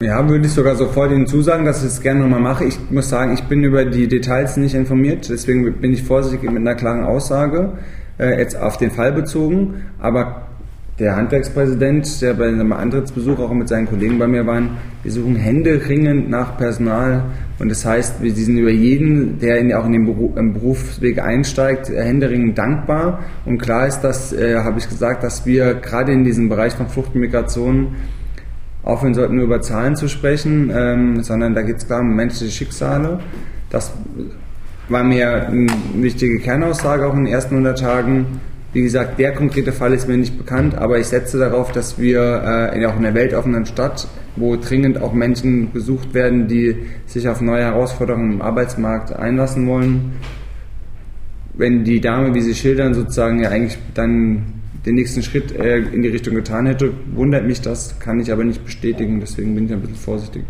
Ja, würde ich sogar sofort Ihnen zusagen, dass ich es gerne nochmal mache. Ich muss sagen, ich bin über die Details nicht informiert, deswegen bin ich vorsichtig mit einer klaren Aussage, äh, jetzt auf den Fall bezogen. Aber der Handwerkspräsident, der bei einem Antrittsbesuch auch mit seinen Kollegen bei mir waren, wir suchen händeringend nach Personal. Und das heißt, wir sind über jeden, der in, auch in den Beruf, im Berufsweg einsteigt, händeringend dankbar. Und klar ist, dass, äh, habe ich gesagt, dass wir gerade in diesem Bereich von Flucht und Migration aufhören sollten, nur über Zahlen zu sprechen, ähm, sondern da geht es klar um menschliche Schicksale. Das war mir eine wichtige Kernaussage auch in den ersten 100 Tagen. Wie gesagt, der konkrete Fall ist mir nicht bekannt, aber ich setze darauf, dass wir äh, auch in der weltoffenen Stadt, wo dringend auch Menschen gesucht werden, die sich auf neue Herausforderungen im Arbeitsmarkt einlassen wollen, wenn die Dame, wie sie schildern, sozusagen ja eigentlich dann den nächsten Schritt äh, in die Richtung getan hätte, wundert mich das, kann ich aber nicht bestätigen, deswegen bin ich ein bisschen vorsichtig.